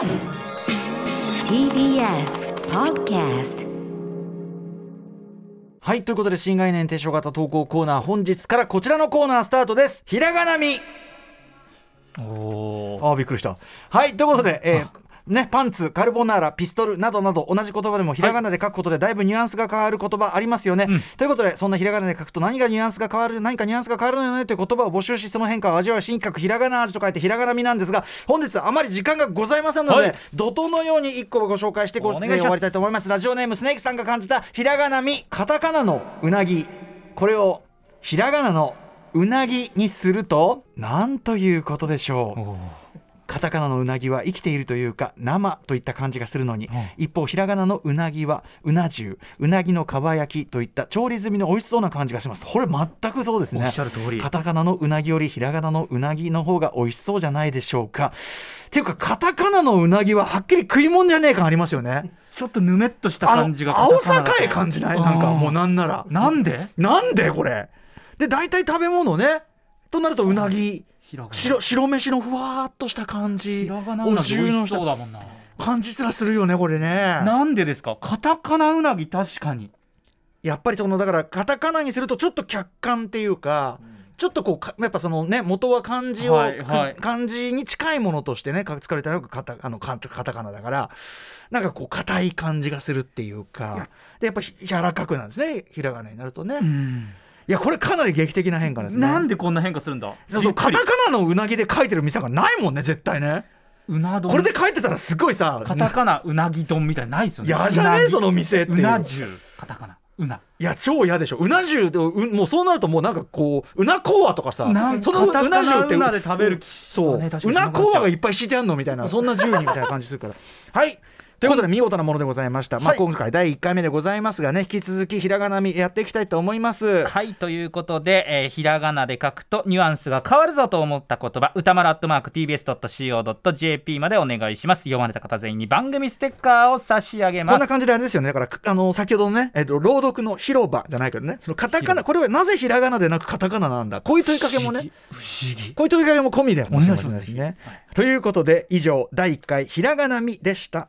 TBS Podcast はいということで新概念提唱型投稿コーナー本日からこちらのコーナースタートです。ひらがなみ。おあーびっくりした。はいということで、えーね、パンツ、カルボナーラ、ピストルなどなど同じ言葉でもひらがなで書くことでだいぶニュアンスが変わる言葉ありますよね。ということでそんなひらがなで書くと何がニュアンスが変わる何かニュアンスが変わるのよね？という言葉を募集しその変化を味わう新格ひらがな味と書いてひらがなみなんですが本日あまり時間がございませんので、はい。怒涛のように1個をご紹介してごお願いします。終わりたいと思います。ラジオネームスネークさんが感じたひらがなみカタカナのうなぎ。これをひらがなのうなぎにするとなんということでしょう。おカタカナのうなぎは生きているというか生といった感じがするのに、一方ひらがなのうなぎはうな重うなぎのかば焼きといった調理済みの美味しそうな感じがします。これ全くそうですね。おっしゃる通り。カタカナのうなぎよりひらがなのうなぎの方が美味しそうじゃないでしょうか。っていうかカタカナのうなぎははっきり食い物じゃねえ感ありますよね。ちょっとぬめっとした感じが青さかい感じない？なんかもうなんなら。なんで？なんでこれ？で大体食べ物ねとなるとうなぎ白白飯のふわーっとした感じ。ひらがなうなぎ美味しそうだもんな。感じすらするよねこれね。なんでですか？カタカナうなぎ確かに。やっぱりそのだからカタカナにするとちょっと客観っていうか、ちょっとこうかやっぱそのね元は漢字を、はいはい。漢字に近いものとしてねか使われたのがカタあのカタカナだからなんかこう硬い感じがするっていうか。でやっぱひ柔らかくなんですねひらがなになるとね、いやこれかなり劇的な変化ですね。なんでこんな変化するんだ？そうそうカタカナのうなぎで書いてる店がないもんね絶対ね。うな丼。これで書いてたらすごいさカタカナうなぎ丼みたいないですよね。嫌じゃねうなぎその店っていう。うな重カタカナ。うな。いや超嫌でしょ。うな重でうもうそうなるともうなんかこううなこわとかさなんそのうな重ってうなで食べる気そう、う。なこわがいっぱい敷いてあんのみたいなそんな重にみたいな感じするから。はいということで見事なものでございました、まあ、はい今回第1回目でございますがね引き続きひらがなみやっていきたいと思います。はい。ということで、えーひらがなで書くとニュアンスが変わるぞと思った言葉歌丸アットマーク TBS.CO.JP までお願いします。読まれた方全員に番組ステッカーを差し上げます。こんな感じであれですよね。だからあの先ほどのね、えっと、朗読の広場じゃないけどねそのカタカナこれはなぜひらがなでなくカタカナなんだ？こういう問いかけもね不思議。こういう問いかけも込みでお願いしますです。ね。ということで以上第1回ひらがなみでした。